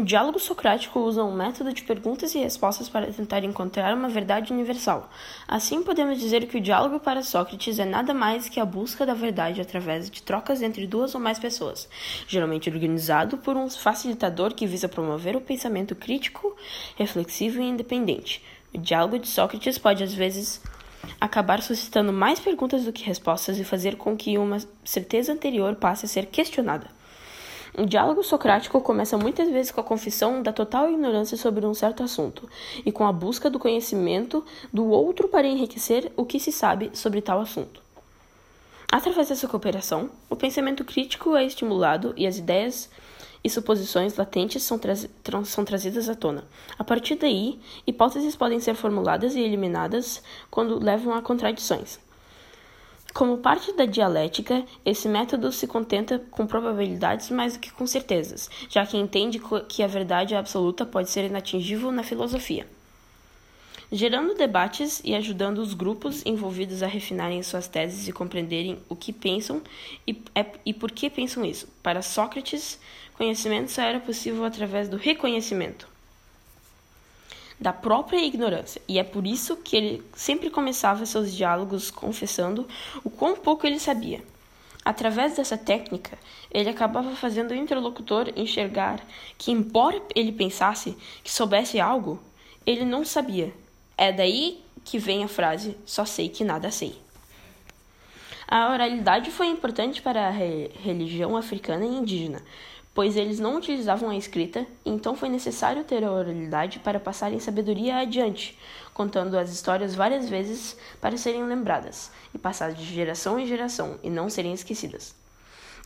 O diálogo socrático usa um método de perguntas e respostas para tentar encontrar uma verdade universal. Assim, podemos dizer que o diálogo para Sócrates é nada mais que a busca da verdade através de trocas entre duas ou mais pessoas, geralmente organizado por um facilitador que visa promover o pensamento crítico, reflexivo e independente. O diálogo de Sócrates pode, às vezes, acabar suscitando mais perguntas do que respostas e fazer com que uma certeza anterior passe a ser questionada. O diálogo socrático começa muitas vezes com a confissão da total ignorância sobre um certo assunto e com a busca do conhecimento do outro para enriquecer o que se sabe sobre tal assunto. Através dessa cooperação, o pensamento crítico é estimulado e as ideias e suposições latentes são, tra são trazidas à tona. A partir daí, hipóteses podem ser formuladas e eliminadas quando levam a contradições. Como parte da dialética, esse método se contenta com probabilidades mais do que com certezas, já que entende que a verdade absoluta pode ser inatingível na filosofia. Gerando debates e ajudando os grupos envolvidos a refinarem suas teses e compreenderem o que pensam e, é, e por que pensam isso. Para Sócrates, conhecimento só era possível através do reconhecimento da própria ignorância, e é por isso que ele sempre começava seus diálogos confessando o quão pouco ele sabia. Através dessa técnica, ele acabava fazendo o interlocutor enxergar que, embora ele pensasse que soubesse algo, ele não sabia. É daí que vem a frase: só sei que nada sei. A oralidade foi importante para a re religião africana e indígena, pois eles não utilizavam a escrita, então foi necessário ter a oralidade para passarem sabedoria adiante, contando as histórias várias vezes para serem lembradas e passadas de geração em geração e não serem esquecidas.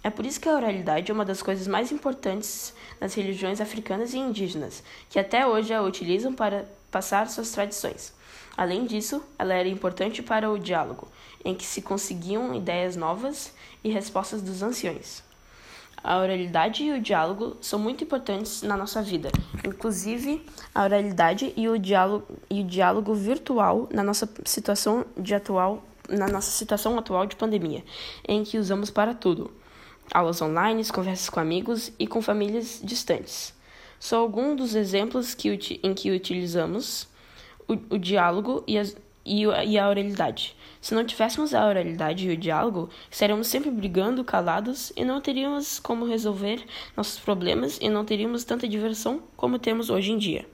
É por isso que a oralidade é uma das coisas mais importantes nas religiões africanas e indígenas, que até hoje a utilizam para passar suas tradições. Além disso, ela era importante para o diálogo, em que se conseguiam ideias novas e respostas dos anciões. A oralidade e o diálogo são muito importantes na nossa vida, inclusive a oralidade e o diálogo, e o diálogo virtual na nossa situação de atual na nossa situação atual de pandemia, em que usamos para tudo: aulas online, conversas com amigos e com famílias distantes. São alguns dos exemplos que, em que utilizamos o, o diálogo e as, e, e a oralidade. Se não tivéssemos a oralidade e o diálogo, estaríamos sempre brigando calados e não teríamos como resolver nossos problemas e não teríamos tanta diversão como temos hoje em dia.